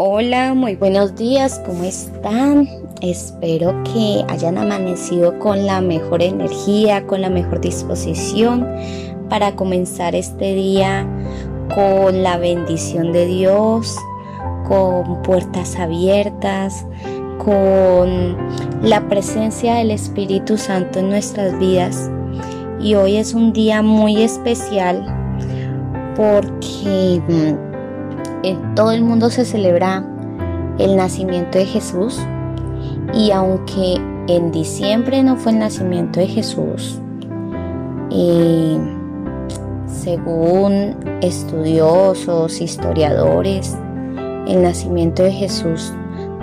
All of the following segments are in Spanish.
Hola, muy buenos días, ¿cómo están? Espero que hayan amanecido con la mejor energía, con la mejor disposición para comenzar este día con la bendición de Dios, con puertas abiertas, con la presencia del Espíritu Santo en nuestras vidas. Y hoy es un día muy especial porque mm, en todo el mundo se celebra el nacimiento de Jesús. Y aunque en diciembre no fue el nacimiento de Jesús, según estudiosos, historiadores, el nacimiento de Jesús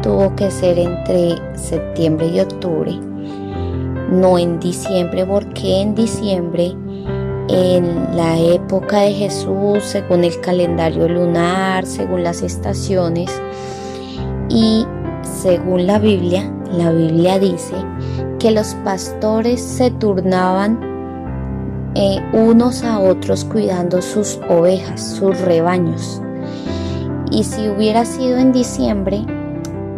tuvo que ser entre septiembre y octubre, no en diciembre, porque en diciembre en la época de Jesús, según el calendario lunar, según las estaciones y según la Biblia, la Biblia dice que los pastores se turnaban eh, unos a otros cuidando sus ovejas, sus rebaños. Y si hubiera sido en diciembre,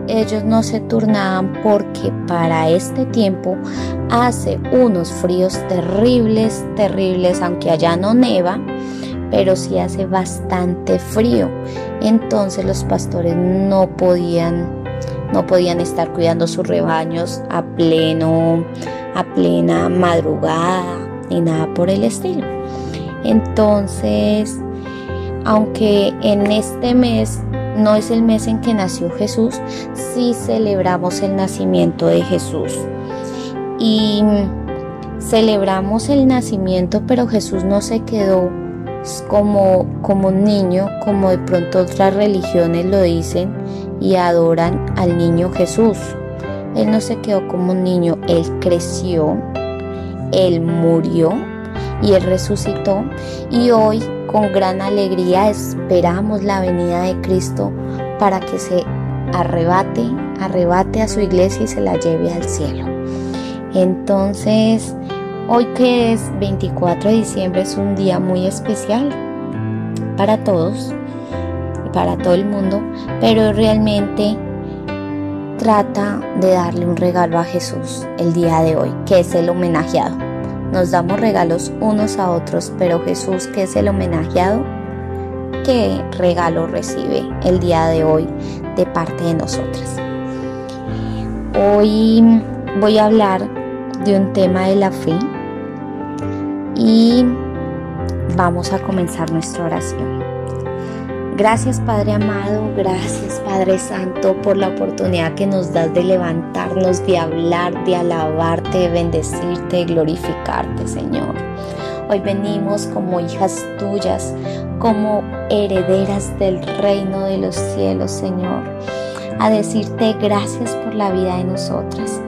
ellos no se turnaban porque para este tiempo hace unos fríos terribles, terribles, aunque allá no neva, pero sí hace bastante frío. Entonces los pastores no podían no podían estar cuidando sus rebaños a pleno a plena madrugada ni nada por el estilo. Entonces, aunque en este mes no es el mes en que nació Jesús, sí celebramos el nacimiento de Jesús. Y celebramos el nacimiento, pero Jesús no se quedó como, como un niño, como de pronto otras religiones lo dicen y adoran al niño Jesús. Él no se quedó como un niño, Él creció, Él murió y Él resucitó. Y hoy con gran alegría esperamos la venida de Cristo para que se arrebate, arrebate a su iglesia y se la lleve al cielo. Entonces, hoy que es 24 de diciembre es un día muy especial para todos, para todo el mundo, pero realmente trata de darle un regalo a Jesús el día de hoy, que es el homenajeado. Nos damos regalos unos a otros, pero Jesús, que es el homenajeado, ¿qué regalo recibe el día de hoy de parte de nosotras? Hoy voy a hablar de un tema de la fe y vamos a comenzar nuestra oración. Gracias Padre amado, gracias Padre Santo por la oportunidad que nos das de levantarnos, de hablar, de alabarte, de bendecirte, de glorificarte Señor. Hoy venimos como hijas tuyas, como herederas del reino de los cielos Señor, a decirte gracias por la vida de nosotras.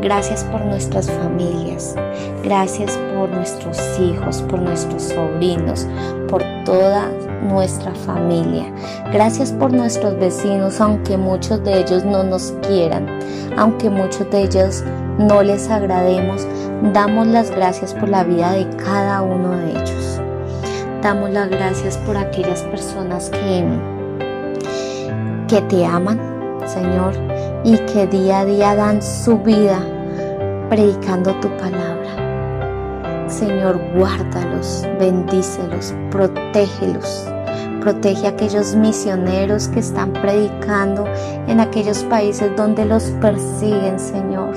Gracias por nuestras familias, gracias por nuestros hijos, por nuestros sobrinos, por toda nuestra familia. Gracias por nuestros vecinos, aunque muchos de ellos no nos quieran, aunque muchos de ellos no les agrademos, damos las gracias por la vida de cada uno de ellos. Damos las gracias por aquellas personas que, que te aman, Señor, y que día a día dan su vida predicando tu palabra. Señor, guárdalos, bendícelos, protégelos. Protege a aquellos misioneros que están predicando en aquellos países donde los persiguen, Señor.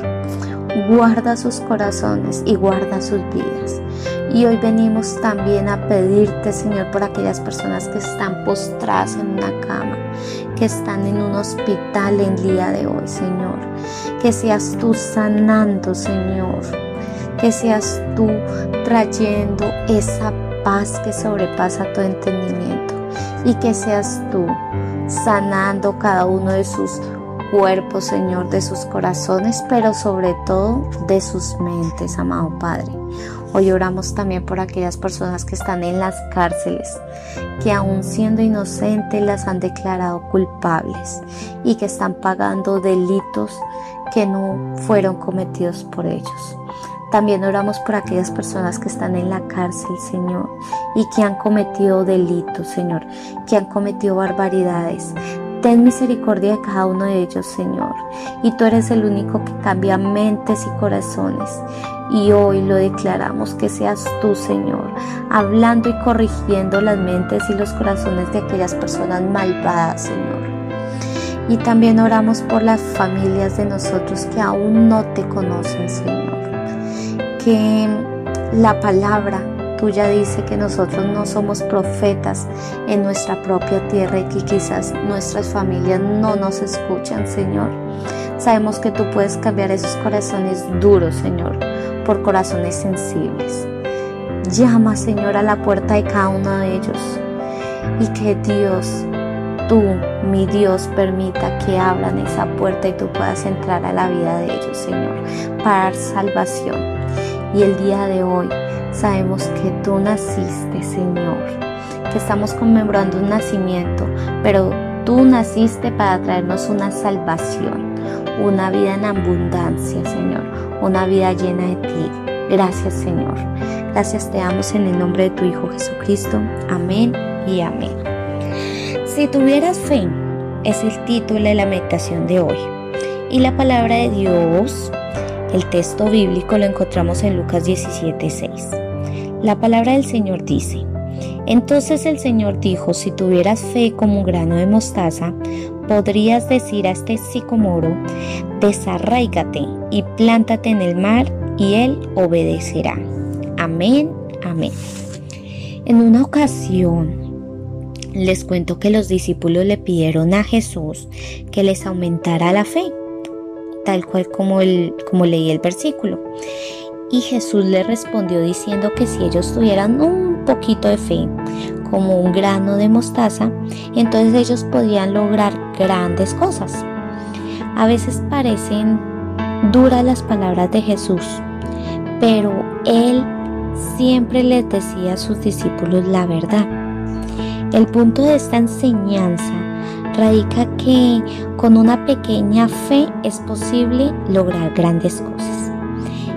Guarda sus corazones y guarda sus vidas. Y hoy venimos también a pedirte, Señor, por aquellas personas que están postradas en una cama, que están en un hospital en día de hoy, Señor. Que seas tú sanando, Señor que seas tú trayendo esa paz que sobrepasa tu entendimiento y que seas tú sanando cada uno de sus cuerpos, Señor, de sus corazones, pero sobre todo de sus mentes, amado Padre. Hoy oramos también por aquellas personas que están en las cárceles, que aún siendo inocentes las han declarado culpables y que están pagando delitos que no fueron cometidos por ellos. También oramos por aquellas personas que están en la cárcel, Señor, y que han cometido delitos, Señor, que han cometido barbaridades. Ten misericordia de cada uno de ellos, Señor. Y tú eres el único que cambia mentes y corazones. Y hoy lo declaramos que seas tú, Señor, hablando y corrigiendo las mentes y los corazones de aquellas personas malvadas, Señor. Y también oramos por las familias de nosotros que aún no te conocen, Señor. Que la palabra tuya dice que nosotros no somos profetas en nuestra propia tierra y que quizás nuestras familias no nos escuchan, Señor. Sabemos que tú puedes cambiar esos corazones duros, Señor, por corazones sensibles. Llama, Señor, a la puerta de cada uno de ellos y que Dios, tú, mi Dios, permita que abran esa puerta y tú puedas entrar a la vida de ellos, Señor, para dar salvación. Y el día de hoy Sabemos que tú naciste, Señor, que estamos conmemorando un nacimiento, pero tú naciste para traernos una salvación, una vida en abundancia, Señor, una vida llena de ti. Gracias, Señor. Gracias te damos en el nombre de tu Hijo Jesucristo. Amén y amén. Si tuvieras fe, es el título de la meditación de hoy. Y la palabra de Dios, el texto bíblico lo encontramos en Lucas 17:6. La palabra del Señor dice, entonces el Señor dijo, si tuvieras fe como un grano de mostaza, podrías decir a este sicomoro, desarraígate y plántate en el mar, y él obedecerá. Amén, amén. En una ocasión, les cuento que los discípulos le pidieron a Jesús que les aumentara la fe, tal cual como, el, como leí el versículo. Y Jesús le respondió diciendo que si ellos tuvieran un poquito de fe, como un grano de mostaza, entonces ellos podían lograr grandes cosas. A veces parecen duras las palabras de Jesús, pero Él siempre les decía a sus discípulos la verdad. El punto de esta enseñanza radica que con una pequeña fe es posible lograr grandes cosas.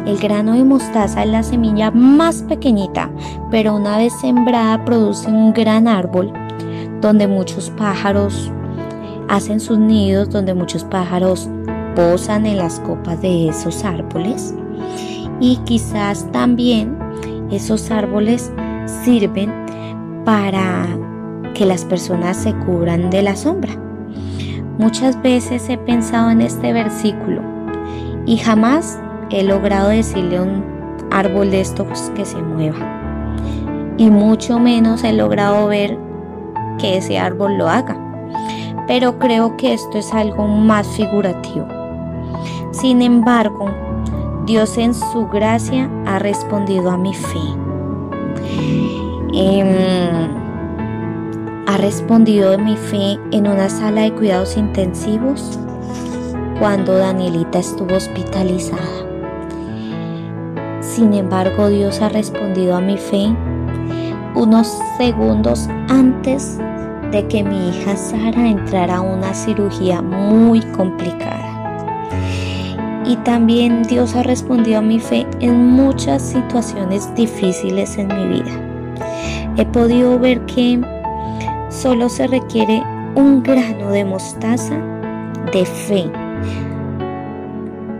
El grano de mostaza es la semilla más pequeñita, pero una vez sembrada produce un gran árbol donde muchos pájaros hacen sus nidos, donde muchos pájaros posan en las copas de esos árboles y quizás también esos árboles sirven para que las personas se cubran de la sombra. Muchas veces he pensado en este versículo y jamás he logrado decirle a un árbol de estos que se mueva. Y mucho menos he logrado ver que ese árbol lo haga. Pero creo que esto es algo más figurativo. Sin embargo, Dios en su gracia ha respondido a mi fe. Em, ha respondido a mi fe en una sala de cuidados intensivos cuando Danielita estuvo hospitalizada. Sin embargo, Dios ha respondido a mi fe unos segundos antes de que mi hija Sara entrara a una cirugía muy complicada. Y también Dios ha respondido a mi fe en muchas situaciones difíciles en mi vida. He podido ver que solo se requiere un grano de mostaza de fe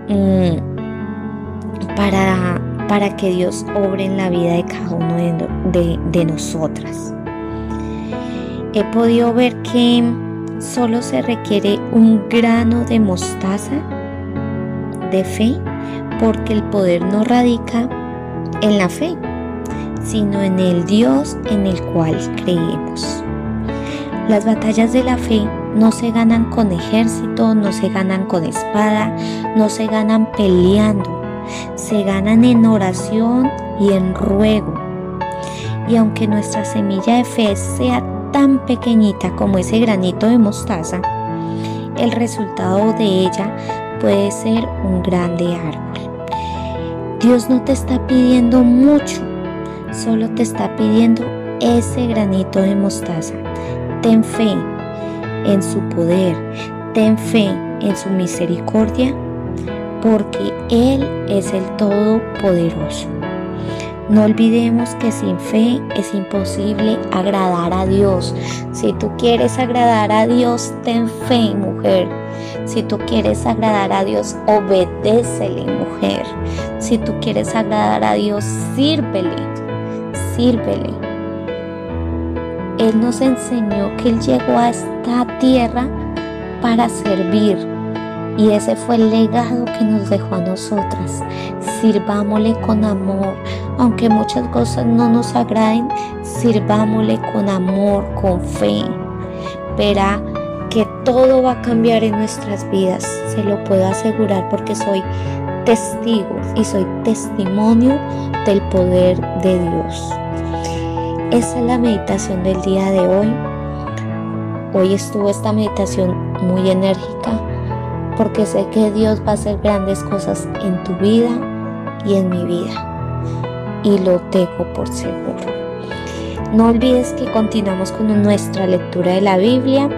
mm, para para que Dios obre en la vida de cada uno de, nosotras. He podido ver que solo se requiere un grano de mostaza de fe porque el poder no radica en la fe, sino en el Dios en el cual creemos. Las batallas de la fe no se ganan con ejército, no se ganan con espada, no se ganan peleando, se ganan en oración y en ruego. Y aunque nuestra semilla de fe sea tan pequeñita como ese granito de mostaza, el resultado de ella puede ser un grande árbol. Dios no te está pidiendo mucho, solo te está pidiendo ese granito de mostaza. Ten fe en su poder, ten fe en su misericordia porque Él es el Todopoderoso. No olvidemos que sin fe es imposible agradar a Dios. Si tú quieres agradar a Dios, ten fe, mujer. Si tú quieres agradar a Dios, obedécele, mujer. Si tú quieres agradar a Dios, sírvele, sírvele. Él nos enseñó que Él llegó a esta tierra para servir. Y ese fue el legado que nos dejó a nosotras. Sirvámosle con amor. Aunque muchas cosas no nos agraden, sirvámosle con amor, con fe. Verá que todo va a cambiar en nuestras vidas. Se lo puedo asegurar porque soy testigo y soy testimonio del poder de Dios. Esa es la meditación del día de hoy. Hoy estuvo esta meditación muy enérgica porque sé que Dios va a hacer grandes cosas en tu vida y en mi vida. Y lo tengo por seguro. No olvides que continuamos con nuestra lectura de la Biblia.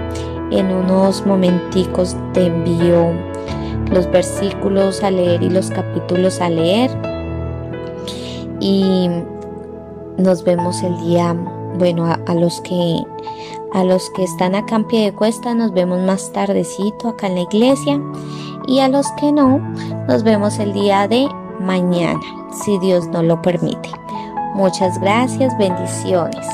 En unos momenticos te envío los versículos a leer y los capítulos a leer. Y nos vemos el día, bueno, a, los que a los que están acá en pie de cuesta, nos vemos más tardecito acá en la iglesia. Y a los que no, nos vemos el día de mañana, si Dios nos lo permite. Muchas gracias, bendiciones.